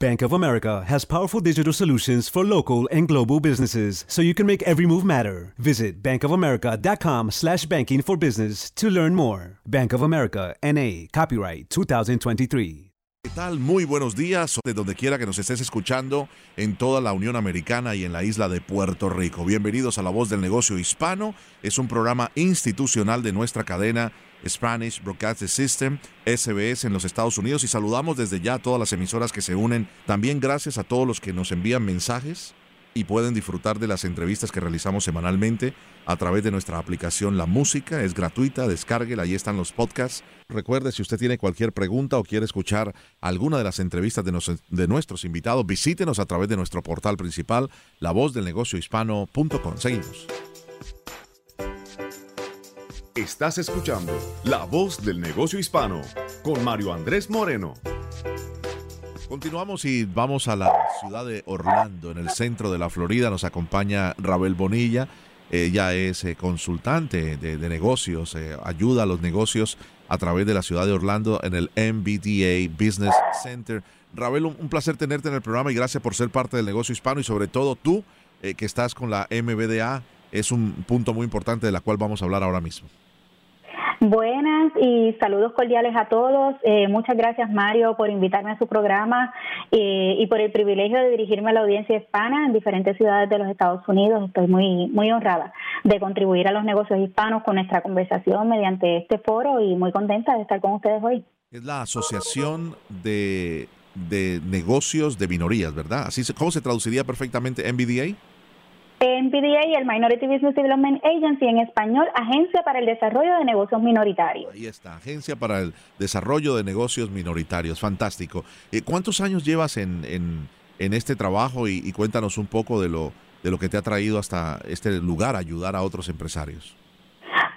Bank of America has powerful digital solutions for local and global businesses so you can make every move matter. Visit bankofamerica.com slash banking for business to learn more. Bank of America, N.A., copyright 2023. ¿Qué tal? Muy buenos días, de donde quiera que nos estés escuchando en toda la Unión Americana y en la isla de Puerto Rico. Bienvenidos a La Voz del Negocio Hispano. Es un programa institucional de nuestra cadena Spanish Broadcasting System, SBS en los Estados Unidos y saludamos desde ya a todas las emisoras que se unen. También gracias a todos los que nos envían mensajes y pueden disfrutar de las entrevistas que realizamos semanalmente a través de nuestra aplicación La Música. Es gratuita, descárguela, ahí están los podcasts. Recuerde, si usted tiene cualquier pregunta o quiere escuchar alguna de las entrevistas de, de nuestros invitados, visítenos a través de nuestro portal principal, lavozdelnegociohispano.com. Seguimos. Estás escuchando La Voz del Negocio Hispano con Mario Andrés Moreno. Continuamos y vamos a la ciudad de Orlando, en el centro de la Florida. Nos acompaña Rabel Bonilla. Ella es eh, consultante de, negocios, eh, ayuda a los negocios a través de la ciudad de Orlando en el MBDA Business Center. Rabel, un, placer tenerte en el programa y gracias por ser parte del negocio hispano y sobre todo tú eh, que estás con la MBDA. Es un punto muy importante de la cual vamos a hablar ahora mismo. Buenas y saludos cordiales a todos. Eh, muchas gracias Mario por invitarme a su programa eh, y por el privilegio de dirigirme a la audiencia hispana en diferentes ciudades de los Estados Unidos. Estoy muy, muy honrada de contribuir a los negocios hispanos con nuestra conversación mediante este foro y muy contenta de estar con ustedes hoy. Es la Asociación de, de Negocios de Minorías, ¿verdad? Así, ¿Cómo se traduciría perfectamente MBDA? NPDA y el Minority Business Development Agency, en español, Agencia para el Desarrollo de Negocios Minoritarios. Ahí está, Agencia para el Desarrollo de Negocios Minoritarios, fantástico. Eh, ¿Cuántos años llevas en, en, este trabajo y, y, cuéntanos un poco de lo, de lo que te ha traído hasta este lugar, ayudar a otros empresarios?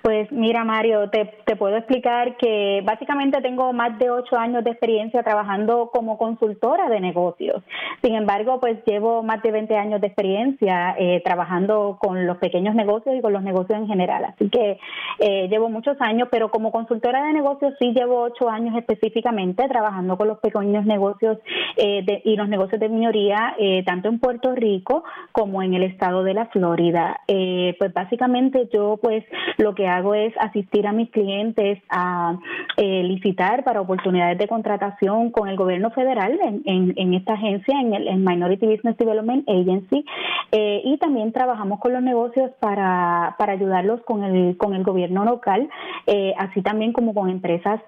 Pues mira, Mario, te, puedo explicar que básicamente tengo más de ocho años de experiencia trabajando como consultora de negocios. Sin embargo, pues llevo más de 20 años de experiencia eh, trabajando con los pequeños negocios y con los negocios en general. Así que eh, llevo muchos años, pero como consultora de negocios sí llevo ocho años específicamente trabajando con los pequeños negocios eh, de, y los negocios de minoría, tanto en Puerto Rico como en el estado de la Florida. pues básicamente yo pues lo que hago es asistir a mis clientes a eh, licitar para oportunidades de contratación con el gobierno federal en, en, esta agencia, en el Minority Business Development Agency, eh, y también trabajamos con los negocios para, para ayudarlos con el, con el gobierno local, eh, así también como con empresas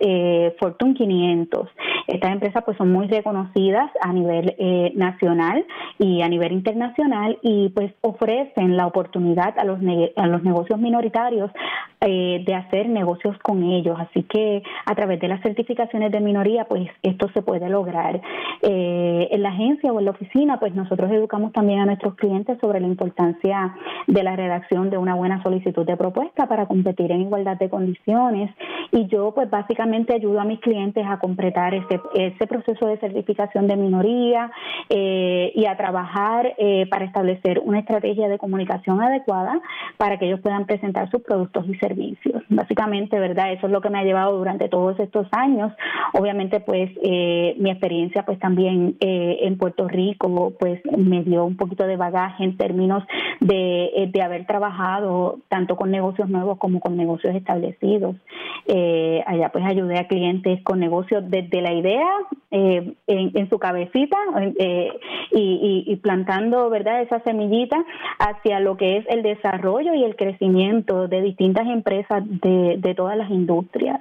Fortune 500. Estas empresas pues son muy reconocidas a nivel nacional y a nivel internacional y pues ofrecen la oportunidad a los, a los negocios minoritarios eh, de hacer negocios con ellos. Así que a través de las certificaciones de minoría, pues esto se puede lograr. Eh, en la agencia o en la oficina, pues nosotros educamos también a nuestros clientes sobre la importancia de la redacción de una buena solicitud de propuesta para competir en igualdad de condiciones. Y yo, pues básicamente ayudo a mis clientes a completar ese, ese proceso de certificación de minoría eh, y a trabajar para establecer una estrategia de comunicación adecuada para que ellos puedan presentar sus productos y servicios Básicamente, ¿verdad? Eso es lo que me ha llevado durante todos estos años. Obviamente, pues eh, mi experiencia pues también eh, en Puerto Rico pues me dio un poquito de bagaje en términos de, eh, de haber trabajado tanto con negocios nuevos como con negocios establecidos. allá pues ayudé a clientes con negocios desde la idea en, su cabecita eh, y, plantando, ¿verdad?, esa semillita hacia lo que es el desarrollo y el crecimiento de distintas empresas de, de todas las industrias.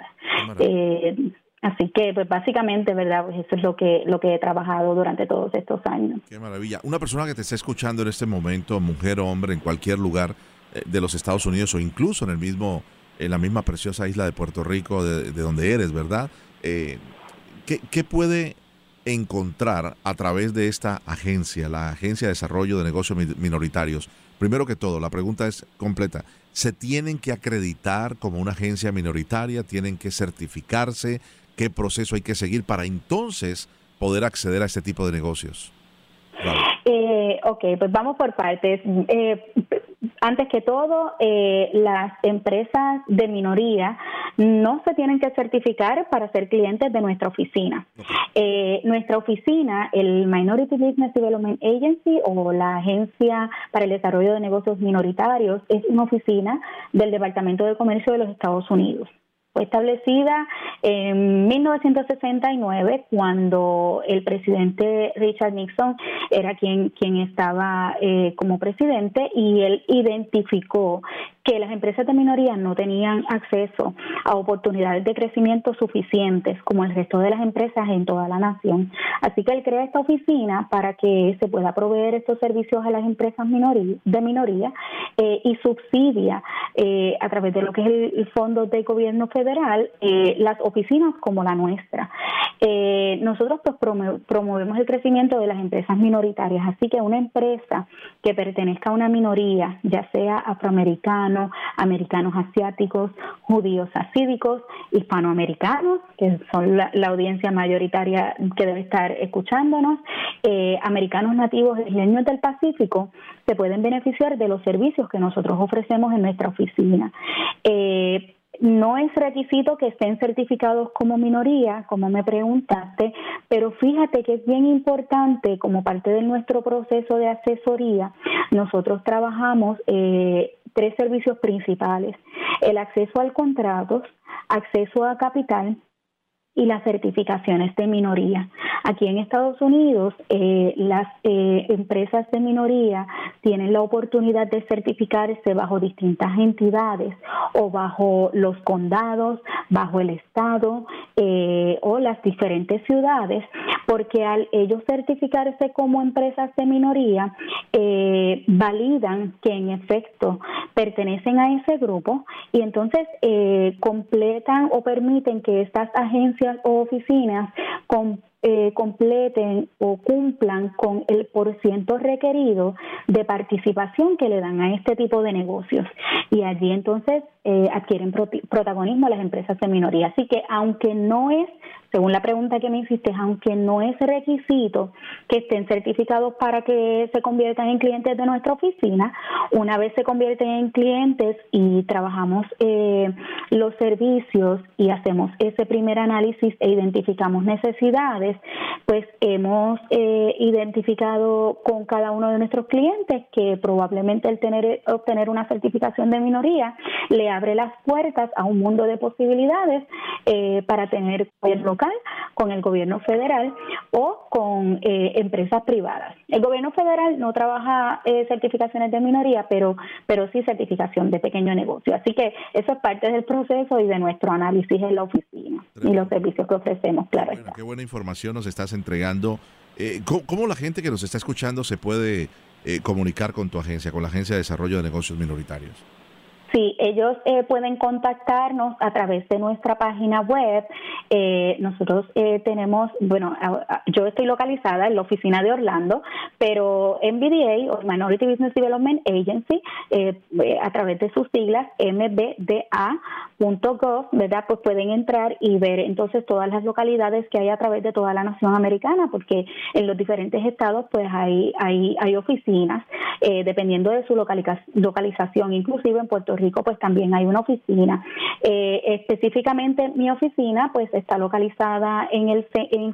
Eh, así que, pues básicamente, ¿verdad? Pues eso es lo que, lo que he trabajado durante todos estos años. Qué maravilla. Una persona que te está escuchando en este momento, mujer o hombre, en cualquier lugar eh, de los Estados Unidos o incluso en el mismo en la misma preciosa isla de Puerto Rico, de, donde eres, ¿verdad? Eh, ¿qué, puede encontrar a través de esta agencia, la Agencia de Desarrollo de Negocios Minoritarios? Primero que todo, la pregunta es completa. ¿Se tienen que acreditar como una agencia minoritaria? ¿Tienen que certificarse? ¿Qué proceso hay que seguir para entonces poder acceder a este tipo de negocios? Eh, ok, pues vamos por partes. Eh, antes que todo, eh, las empresas de minoría no se tienen que certificar para ser clientes de nuestra oficina. Eh, nuestra oficina, el Minority Business Development Agency o la Agencia para el Desarrollo de Negocios Minoritarios, es una oficina del Departamento de Comercio de los Estados Unidos. Fue establecida en 1969 cuando el presidente Richard Nixon era quien, quien estaba eh, como presidente y él identificó que las empresas de minoría no tenían acceso a oportunidades de crecimiento suficientes como el resto de las empresas en toda la nación. Así que él crea esta oficina para que se pueda proveer estos servicios a las empresas de minoría eh, y subsidia eh, a través de lo que es el, Fondo de Gobierno Federal eh, las oficinas como la nuestra. nosotros pues promovemos el crecimiento de las empresas minoritarias, así que una empresa que pertenezca a una minoría, ya sea afroamericana, americanos asiáticos, judíos asídicos, hispanoamericanos, que son la, audiencia mayoritaria que debe estar escuchándonos, eh, americanos nativos isleños del Pacífico, se pueden beneficiar de los servicios que nosotros ofrecemos en nuestra oficina. Eh, no es requisito que estén certificados como minoría, como me preguntaste, pero fíjate que es bien importante como parte de nuestro proceso de asesoría, nosotros trabajamos eh, tres servicios principales, el acceso al contrato, acceso a capital y las certificaciones de minoría. Aquí en Estados Unidos, eh, las eh, empresas de minoría tienen la oportunidad de certificarse bajo distintas entidades o bajo los condados, bajo el Estado eh, o las diferentes ciudades, porque al ellos certificarse como empresas de minoría, validan que en efecto pertenecen a ese grupo y entonces completan o permiten que estas agencias o oficinas eh, completen o cumplan con el porciento requerido de participación que le dan a este tipo de negocios. Y allí entonces eh, adquieren protagonismo las empresas de minoría. Así que aunque no es según la pregunta que me hiciste, aunque no es requisito que estén certificados para que se conviertan en clientes de nuestra oficina, una vez se convierten en clientes y trabajamos eh, los servicios y hacemos ese primer análisis e identificamos necesidades, pues hemos eh, identificado con cada uno de nuestros clientes que probablemente el tener obtener una certificación de minoría le abre las puertas a un mundo de posibilidades eh, para tener local con el gobierno federal o con eh, empresas privadas. El gobierno federal no trabaja eh, certificaciones de minoría, pero, pero sí certificación de pequeño negocio. Así que eso es parte del proceso y de nuestro análisis en la oficina y los servicios que ofrecemos, claro. Bueno, qué buena información nos estás entregando. Eh, ¿cómo, la gente que nos está escuchando se puede comunicar con tu agencia, con la Agencia de Desarrollo de Negocios Minoritarios? Sí, ellos eh, pueden contactarnos a través de nuestra página web. Eh, nosotros eh, tenemos, bueno, yo estoy localizada en la oficina de Orlando, pero MBDA o Minority Business Development Agency, a través de sus siglas mbda.gov, ¿verdad? Pues pueden entrar y ver entonces todas las localidades que hay a través de toda la nación americana, porque en los diferentes estados pues hay, hay, hay oficinas, dependiendo de su localización, inclusive en Puerto Rico pues también hay una oficina. Eh, específicamente mi oficina pues está localizada en el,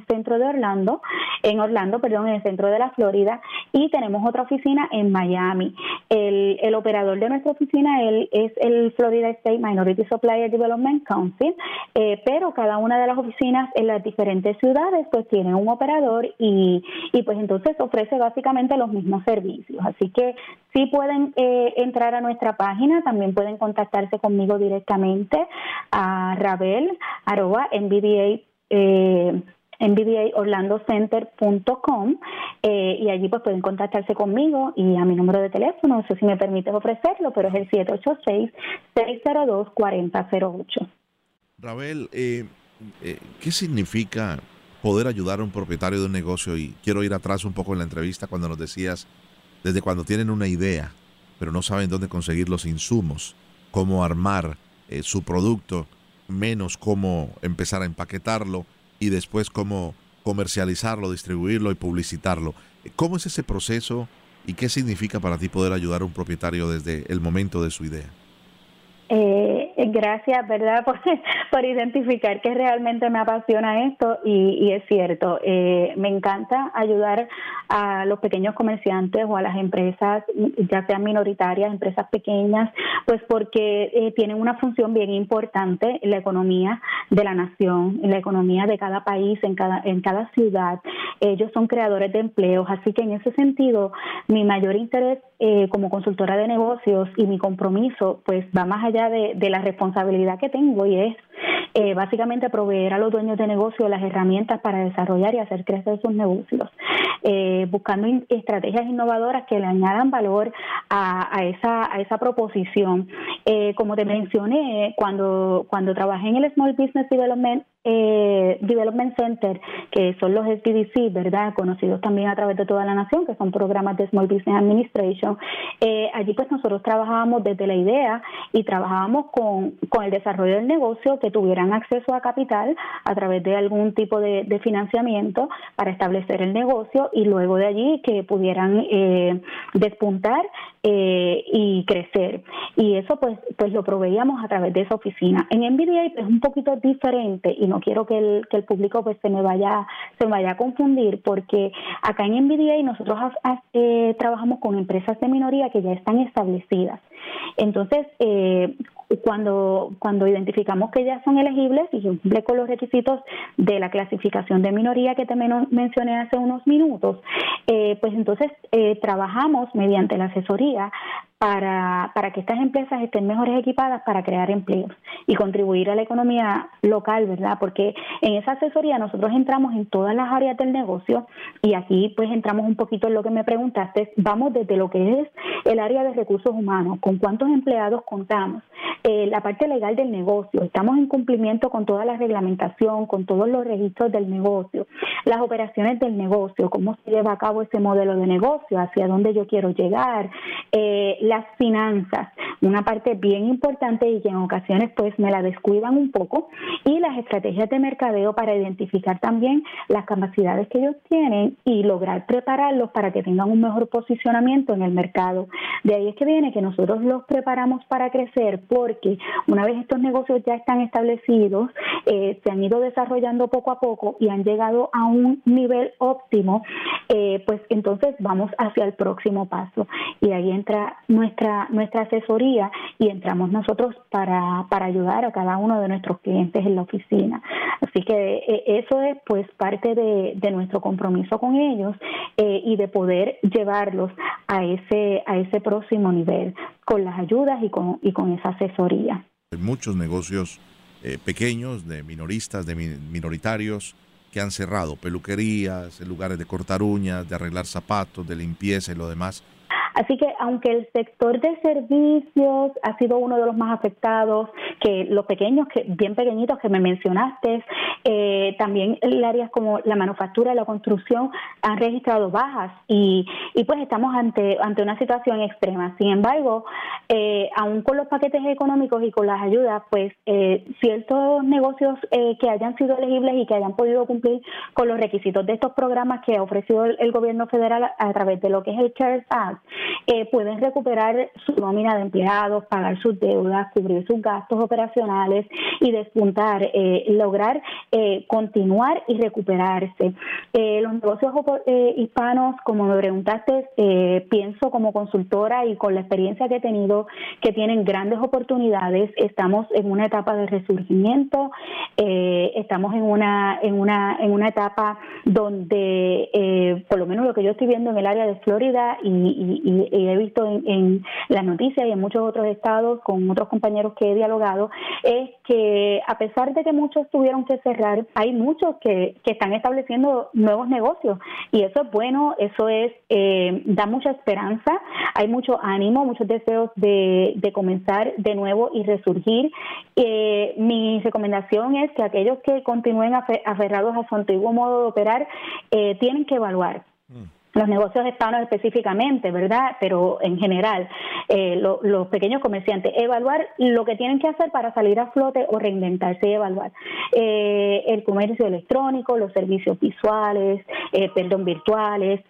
centro de Orlando, en Orlando, perdón, en el centro de la Florida y tenemos otra oficina en Miami. El, el operador de nuestra oficina él, es el Florida State Minority Supplier Development Council, eh, pero cada una de las oficinas en las diferentes ciudades pues tiene un operador y, y pues entonces ofrece básicamente los mismos servicios. Así que sí pueden eh, entrar a nuestra página, también pueden contactarse conmigo directamente a Rabel, arroba, MBDA, eh, eh, y allí pues pueden contactarse conmigo y a mi número de teléfono, no sé si me permites ofrecerlo, pero es el 786-602-4008. Rabel, eh, eh, ¿qué significa poder ayudar a un propietario de un negocio? Y quiero ir atrás un poco en la entrevista cuando nos decías, desde cuando tienen una idea, pero no saben dónde conseguir los insumos, cómo armar eh, su producto, menos cómo empezar a empaquetarlo y después cómo comercializarlo, distribuirlo y publicitarlo. ¿Cómo es ese proceso y qué significa para ti poder ayudar a un propietario desde el momento de su idea? Eh, gracias, ¿verdad?, por, por, identificar que realmente me apasiona esto y, es cierto, eh, me encanta ayudar a los pequeños comerciantes o a las empresas, ya sean minoritarias, empresas pequeñas, pues porque eh, tienen una función bien importante en la economía de la nación, en la economía de cada país, en cada, en cada ciudad. Ellos son creadores de empleos, así que en ese sentido, mi mayor interés eh, como consultora de negocios y mi compromiso, pues va más allá de, la responsabilidad que tengo y es eh, básicamente proveer a los dueños de negocio las herramientas para desarrollar y hacer crecer sus negocios, eh, buscando estrategias innovadoras que le añadan valor a, a esa, a esa proposición. Eh, como te mencioné, cuando, cuando trabajé en el Small Business Development, eh, Development Center, que son los SBDC, ¿verdad? Conocidos también a través de toda la nación, que son programas de Small Business Administration. Eh, allí pues nosotros trabajábamos desde la idea y trabajábamos con, con el desarrollo del negocio, que tuvieran acceso a capital a través de algún tipo de, financiamiento para establecer el negocio y luego de allí que pudieran eh, despuntar eh, y crecer. Y eso pues, pues lo proveíamos a través de esa oficina. En MBDA es un poquito diferente y no quiero que el, que el público pues se me vaya se me vaya a confundir porque acá en MBDA nosotros eh, trabajamos con empresas de minoría que ya están establecidas. Entonces, eh, cuando, cuando identificamos que ya son elegibles y cumple con los requisitos de la clasificación de minoría que también mencioné hace unos minutos, eh, pues entonces eh, trabajamos mediante la asesoría para, para que estas empresas estén mejores equipadas para crear empleos y contribuir a la economía local, ¿verdad? Porque en esa asesoría nosotros entramos en todas las áreas del negocio y aquí pues entramos un poquito en lo que me preguntaste, vamos desde lo que es el área de recursos humanos, con cuántos empleados contamos, eh, la parte legal del negocio, estamos en cumplimiento con toda la reglamentación, con todos los registros del negocio, las operaciones del negocio, cómo se lleva a cabo ese modelo de negocio, hacia dónde yo quiero llegar, eh, las finanzas, una parte bien importante y que en ocasiones pues me la descuidan un poco, y las estrategias de mercadeo para identificar también las capacidades que ellos tienen y lograr prepararlos para que tengan un mejor posicionamiento en el mercado. De ahí es que viene que nosotros los preparamos para crecer porque una vez estos negocios ya están establecidos, eh, se han ido desarrollando poco a poco y han llegado a un nivel óptimo, eh, pues entonces vamos hacia el próximo paso. Y ahí entra nuestra, nuestra asesoría y entramos nosotros para, para ayudar a cada uno de nuestros clientes en la oficina. Así que eh, eso es pues parte de, de nuestro compromiso con ellos eh, y de poder llevarlos a ese, a ese próximo nivel con las ayudas y con, y con esa asesoría. Muchos negocios eh, pequeños, de minoristas, de minoritarios, que han cerrado, peluquerías, lugares de cortar uñas, de arreglar zapatos, de limpieza y lo demás. Así que aunque el sector de servicios ha sido uno de los más afectados, que los pequeños, que bien pequeñitos que me mencionaste, eh, también áreas como la manufactura y la construcción han registrado bajas y, y pues estamos ante, ante una situación extrema. Sin embargo, eh, aún con los paquetes económicos y con las ayudas, pues eh, ciertos negocios eh, que hayan sido elegibles y que hayan podido cumplir con los requisitos de estos programas que ha ofrecido el, gobierno federal a, través de lo que es el CARES Act, pueden recuperar su nómina de empleados, pagar sus deudas, cubrir sus gastos operacionales y despuntar, eh, lograr eh, continuar y recuperarse. Eh, los negocios hispanos, como me preguntaste, pienso como consultora y con la experiencia que he tenido que tienen grandes oportunidades. Estamos en una etapa de resurgimiento, estamos en una en una en una etapa donde, por lo menos lo que yo estoy viendo en el área de Florida y, he visto en, en las noticias y en muchos otros estados con otros compañeros que he dialogado, es que a pesar de que muchos tuvieron que cerrar, hay muchos que, que están estableciendo nuevos negocios y eso es bueno, eso es eh, da mucha esperanza, hay mucho ánimo, muchos deseos de, de comenzar de nuevo y resurgir. Eh, mi recomendación es que aquellos que continúen aferrados a su antiguo modo de operar eh, tienen que evaluar. Mm los negocios hispanos específicamente, ¿verdad? Pero en general, eh, los pequeños comerciantes, evaluar lo que tienen que hacer para salir a flote o reinventarse y evaluar eh, el comercio electrónico, los servicios visuales, eh, perdón, virtuales,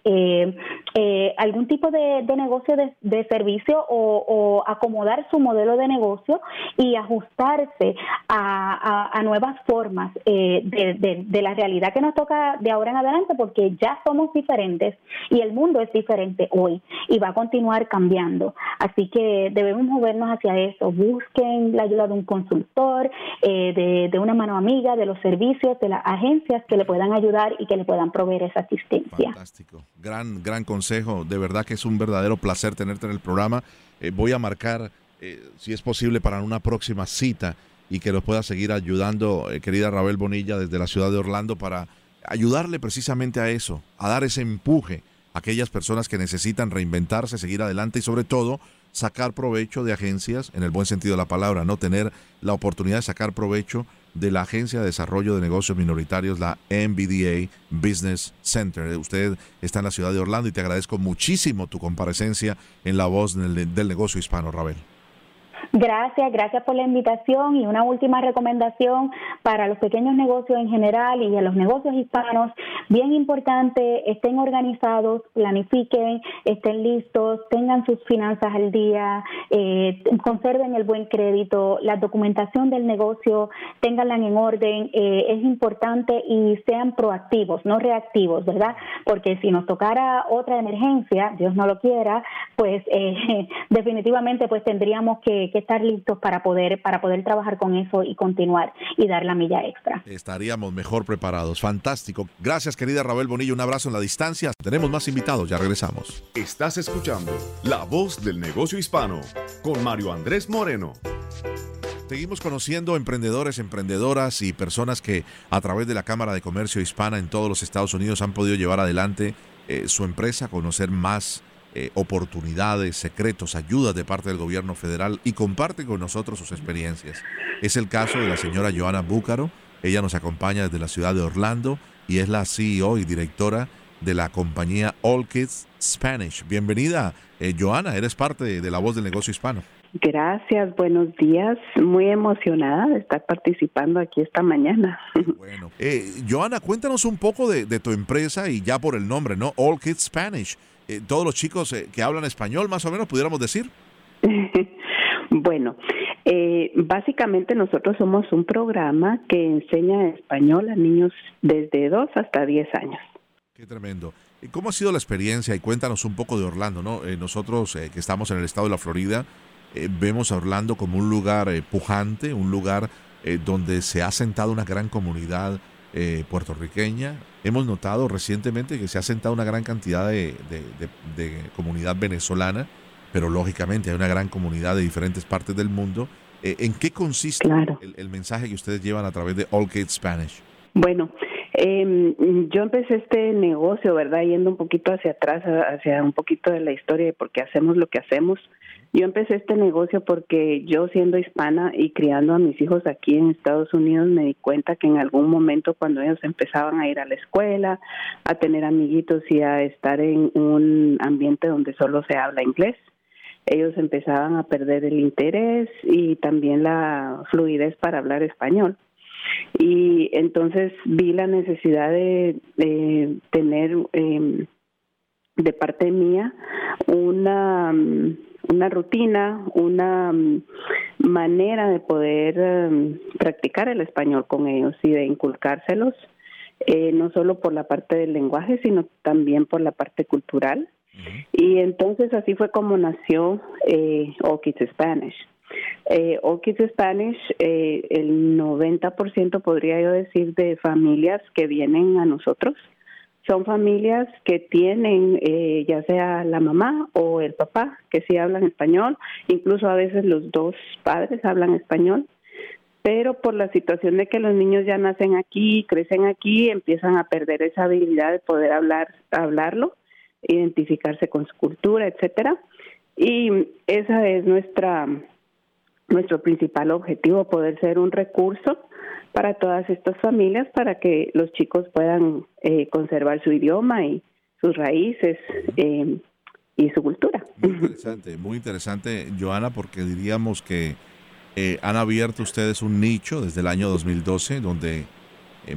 algún tipo de, negocio de, servicio o, acomodar su modelo de negocio y ajustarse a, nuevas formas de, de la realidad que nos toca de ahora en adelante, porque ya somos diferentes y el mundo es diferente hoy y va a continuar cambiando. Así que debemos movernos hacia eso. Busquen la ayuda de un consultor, eh, de, una mano amiga, de los servicios, de las agencias que le puedan ayudar y que le puedan proveer esa asistencia. Fantástico. Gran, gran consejo. De verdad que es un verdadero placer tenerte en el programa. Eh, voy a marcar, eh, si es posible, para una próxima cita y que nos pueda seguir ayudando, querida Rabel Bonilla, desde la ciudad de Orlando para ayudarle precisamente a eso, a dar ese empuje a aquellas personas que necesitan reinventarse, seguir adelante y sobre todo sacar provecho de agencias, en el buen sentido de la palabra, no tener la oportunidad de sacar provecho de la Agencia de Desarrollo de Negocios Minoritarios, la MBDA Business Center. Usted está en la ciudad de Orlando y te agradezco muchísimo tu comparecencia en la voz del, del negocio hispano, Rabel. Gracias, gracias por la invitación y una última recomendación para los pequeños negocios en general y a los negocios hispanos. Bien importante, estén organizados, planifiquen, estén listos, tengan sus finanzas al día, eh, conserven el buen crédito, la documentación del negocio, ténganla en orden. Eh, es importante y sean proactivos, no reactivos, ¿verdad? Porque si nos tocara otra emergencia, Dios no lo quiera, pues eh, definitivamente pues tendríamos que estar listos para poder, para poder trabajar con eso y continuar y dar la milla extra. Estaríamos mejor preparados. Fantástico. Gracias, querida Rabel Bonillo. Un abrazo en la distancia. Tenemos más invitados. Ya regresamos. Estás escuchando La Voz del Negocio Hispano con Mario Andrés Moreno. Seguimos conociendo emprendedores, emprendedoras y personas que a través de la Cámara de Comercio Hispana en todos los Estados Unidos han podido llevar adelante eh, su empresa, conocer más eh, oportunidades, secretos, ayudas de parte del gobierno federal y comparte con nosotros sus experiencias. Es el caso de la señora Joana Búcaro. Ella nos acompaña desde la ciudad de Orlando y es la CEO y directora de la compañía All Kids Spanish. Bienvenida, eh, Joana, eres parte de la voz del negocio hispano. Gracias, buenos días. Muy emocionada de estar participando aquí esta mañana. Bueno, eh, Joana, cuéntanos un poco de, de, tu empresa y ya por el nombre, ¿no? All Kids Spanish. Eh, todos los chicos eh, que hablan español, más o menos, pudiéramos decir? bueno, eh, básicamente nosotros somos un programa que enseña español a niños desde 2 hasta 10 años. Qué tremendo. ¿Cómo ha sido la experiencia? Y cuéntanos un poco de Orlando, ¿no? nosotros que estamos en el estado de la Florida, vemos a Orlando como un lugar pujante, un lugar donde se ha sentado una gran comunidad eh, puertorriqueña. Hemos notado recientemente que se ha sentado una gran cantidad de, comunidad venezolana, pero lógicamente hay una gran comunidad de diferentes partes del mundo. Eh, ¿En qué consiste el, mensaje que ustedes llevan a través de All Kids Spanish? Bueno, eh, yo empecé este negocio, ¿verdad? Yendo un poquito hacia atrás, hacia un poquito de la historia de por qué hacemos lo que hacemos. Yo empecé este negocio porque yo siendo hispana y criando a mis hijos aquí en Estados Unidos me di cuenta que en algún momento cuando ellos empezaban a ir a la escuela, a tener amiguitos y a estar en un ambiente donde solo se habla inglés, ellos empezaban a perder el interés y también la fluidez para hablar español. Y entonces vi la necesidad de, tener... Eh, de parte mía una, una rutina, una manera de poder mm, practicar el español con ellos y de inculcárselos, eh, no solo por la parte del lenguaje, sino también por la parte cultural. Y entonces así fue como nació eh, All Kids Spanish. Eh, All Kids Spanish, eh, el 90% podría yo decir de familias que vienen a nosotros son familias que tienen eh, ya sea la mamá o el papá que sí hablan español, incluso a veces los dos padres hablan español, pero por la situación de que los niños ya nacen aquí, crecen aquí, empiezan a perder esa habilidad de poder hablar, hablarlo, identificarse con su cultura, etcétera. Y esa es nuestra nuestro principal objetivo, poder ser un recurso para todas estas familias para que los chicos puedan eh, conservar su idioma y sus raíces eh, y su cultura. Muy interesante, muy interesante, Joana, porque diríamos que eh, han abierto ustedes un nicho desde el año 2012 donde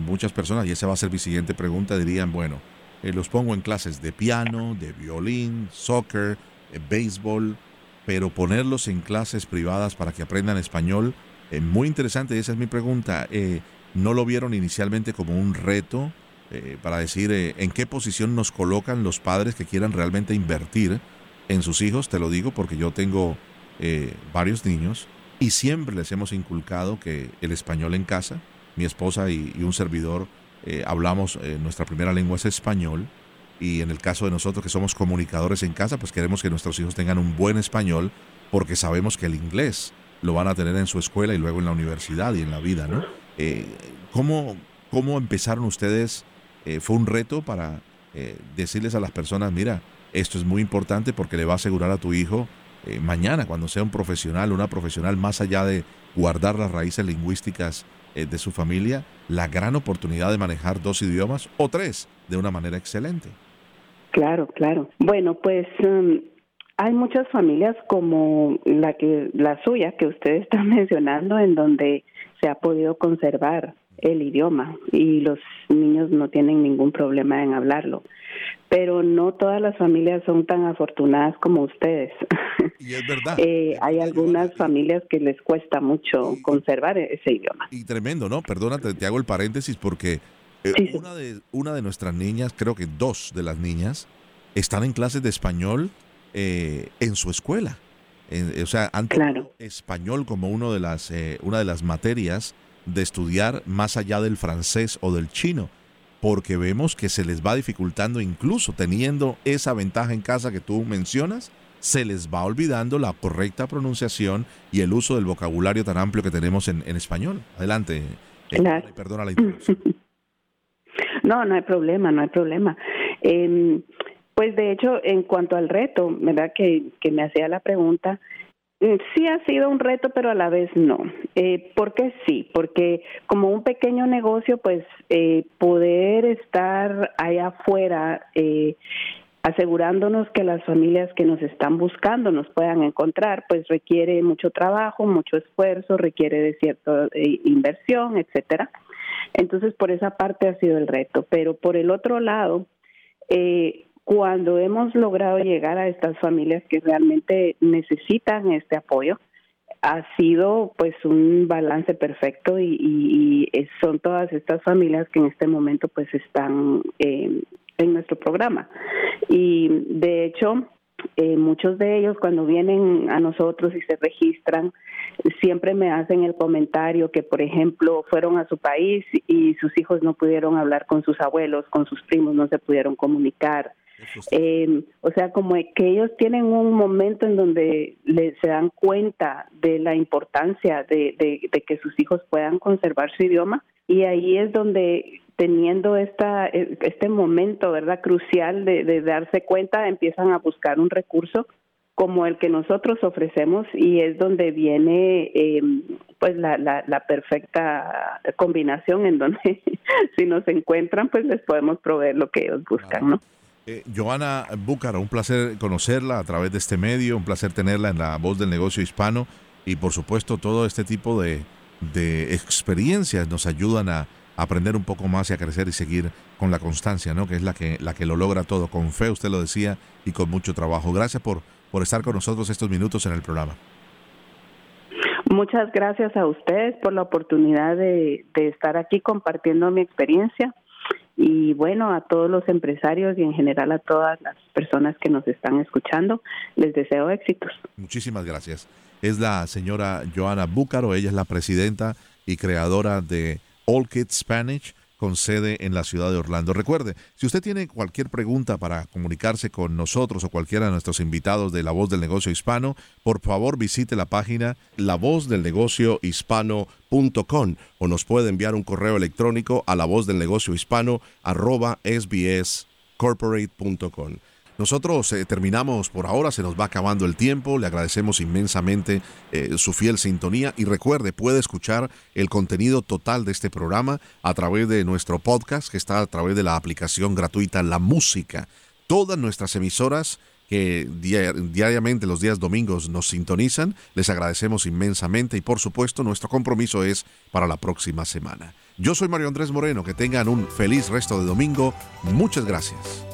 muchas personas, y esa va a ser mi siguiente pregunta, dirían, bueno, los pongo en clases de piano, de violín, soccer, béisbol, pero ponerlos en clases privadas para que aprendan español eh, muy interesante, esa es mi pregunta. Eh, ¿No lo vieron inicialmente como un reto eh, para decir en qué posición nos colocan los padres que quieran realmente invertir en sus hijos? Te lo digo porque yo tengo varios niños y siempre les hemos inculcado que el español en casa, mi esposa y, un servidor hablamos, nuestra primera lengua es español y en el caso de nosotros que somos comunicadores en casa, pues queremos que nuestros hijos tengan un buen español porque sabemos que el inglés lo van a tener en su escuela y luego en la universidad y en la vida, ¿no? Eh, ¿cómo, ¿Cómo empezaron ustedes? Eh, ¿Fue un reto para eh, decirles a las personas, mira, esto es muy importante porque le va a asegurar a tu hijo mañana, cuando sea un profesional, una profesional, más allá de guardar las raíces lingüísticas de su familia, la gran oportunidad de manejar dos idiomas o tres de una manera excelente? Claro, claro. Bueno, pues um, hay muchas familias como la que la suya que usted está mencionando en donde se ha podido conservar el idioma y los niños no tienen ningún problema en hablarlo. Pero no todas las familias son tan afortunadas como ustedes. Y es verdad. eh, hay algunas familias que les cuesta mucho conservar ese idioma. Y tremendo, ¿no? Perdónate, te hago el paréntesis porque eh, una, de, una de nuestras niñas, creo que dos de las niñas, están en clases de español eh, en su escuela. o sea, han español como uno de las, eh, una de las materias de estudiar más allá del francés o del chino, porque vemos que se les va dificultando incluso teniendo esa ventaja en casa que tú mencionas, se les va olvidando la correcta pronunciación y el uso del vocabulario tan amplio que tenemos en, español. Adelante. Eh, perdona la interrupción. No, no hay problema, no hay problema. Eh, pues de hecho, en cuanto al reto, ¿verdad? Que, que me hacía la pregunta, mm, sí ha sido un reto, pero a la vez no. Eh, ¿Por qué sí? Porque como un pequeño negocio, pues eh, poder estar allá afuera eh, asegurándonos que las familias que nos están buscando nos puedan encontrar, pues requiere mucho trabajo, mucho esfuerzo, requiere de cierta eh, inversión, etcétera. Entonces, por esa parte ha sido el reto. Pero por el otro lado, eh, cuando hemos logrado llegar a estas familias que realmente necesitan este apoyo, ha sido pues un balance perfecto y, son todas estas familias que en este momento pues están eh, en nuestro programa. Y de hecho, eh, muchos de ellos cuando vienen a nosotros y se registran, siempre me hacen el comentario que, por ejemplo, fueron a su país y sus hijos no pudieron hablar con sus abuelos, con sus primos, no se pudieron comunicar eh, o sea, como que ellos tienen un momento en donde se dan cuenta de la importancia de, que sus hijos puedan conservar su idioma y ahí es donde teniendo esta e, este momento verdad crucial de, darse cuenta empiezan a buscar un recurso como el que nosotros ofrecemos y es donde viene em, pues la, la, perfecta combinación en donde si nos encuentran pues les podemos proveer lo que ellos buscan, ¿no? Eh, Joana Búcara, un placer conocerla a través de este medio, un placer tenerla en la voz del negocio hispano y por supuesto todo este tipo de, experiencias nos ayudan a, aprender un poco más y a crecer y seguir con la constancia, ¿no? Que es la que, la que lo logra todo. Con fe, usted lo decía, y con mucho trabajo. Gracias por, por estar con nosotros estos minutos en el programa. Muchas gracias a ustedes por la oportunidad de estar aquí compartiendo mi experiencia y bueno, a todos los empresarios y en general a todas las personas que nos están escuchando, les deseo éxitos. Muchísimas gracias. Es la señora Joana Búcaro, ella es la presidenta y creadora de All Kids Spanish con sede en la ciudad de Orlando. Recuerde, si usted tiene cualquier pregunta para comunicarse con nosotros o cualquiera de nuestros invitados de La Voz del Negocio Hispano, por favor visite la página lavozdelnegociohispano.com o nos puede enviar un correo electrónico a la Nosotros eh, terminamos por ahora, se nos va acabando el tiempo, le agradecemos inmensamente eh, su fiel sintonía y recuerde, puede escuchar el contenido total de este programa a través de nuestro podcast que está a través de la aplicación gratuita La Música. Todas nuestras emisoras que diariamente los días domingos nos sintonizan, les agradecemos inmensamente y por supuesto nuestro compromiso es para la próxima semana. Yo soy Mario Andrés Moreno, que tengan un feliz resto de domingo, muchas gracias.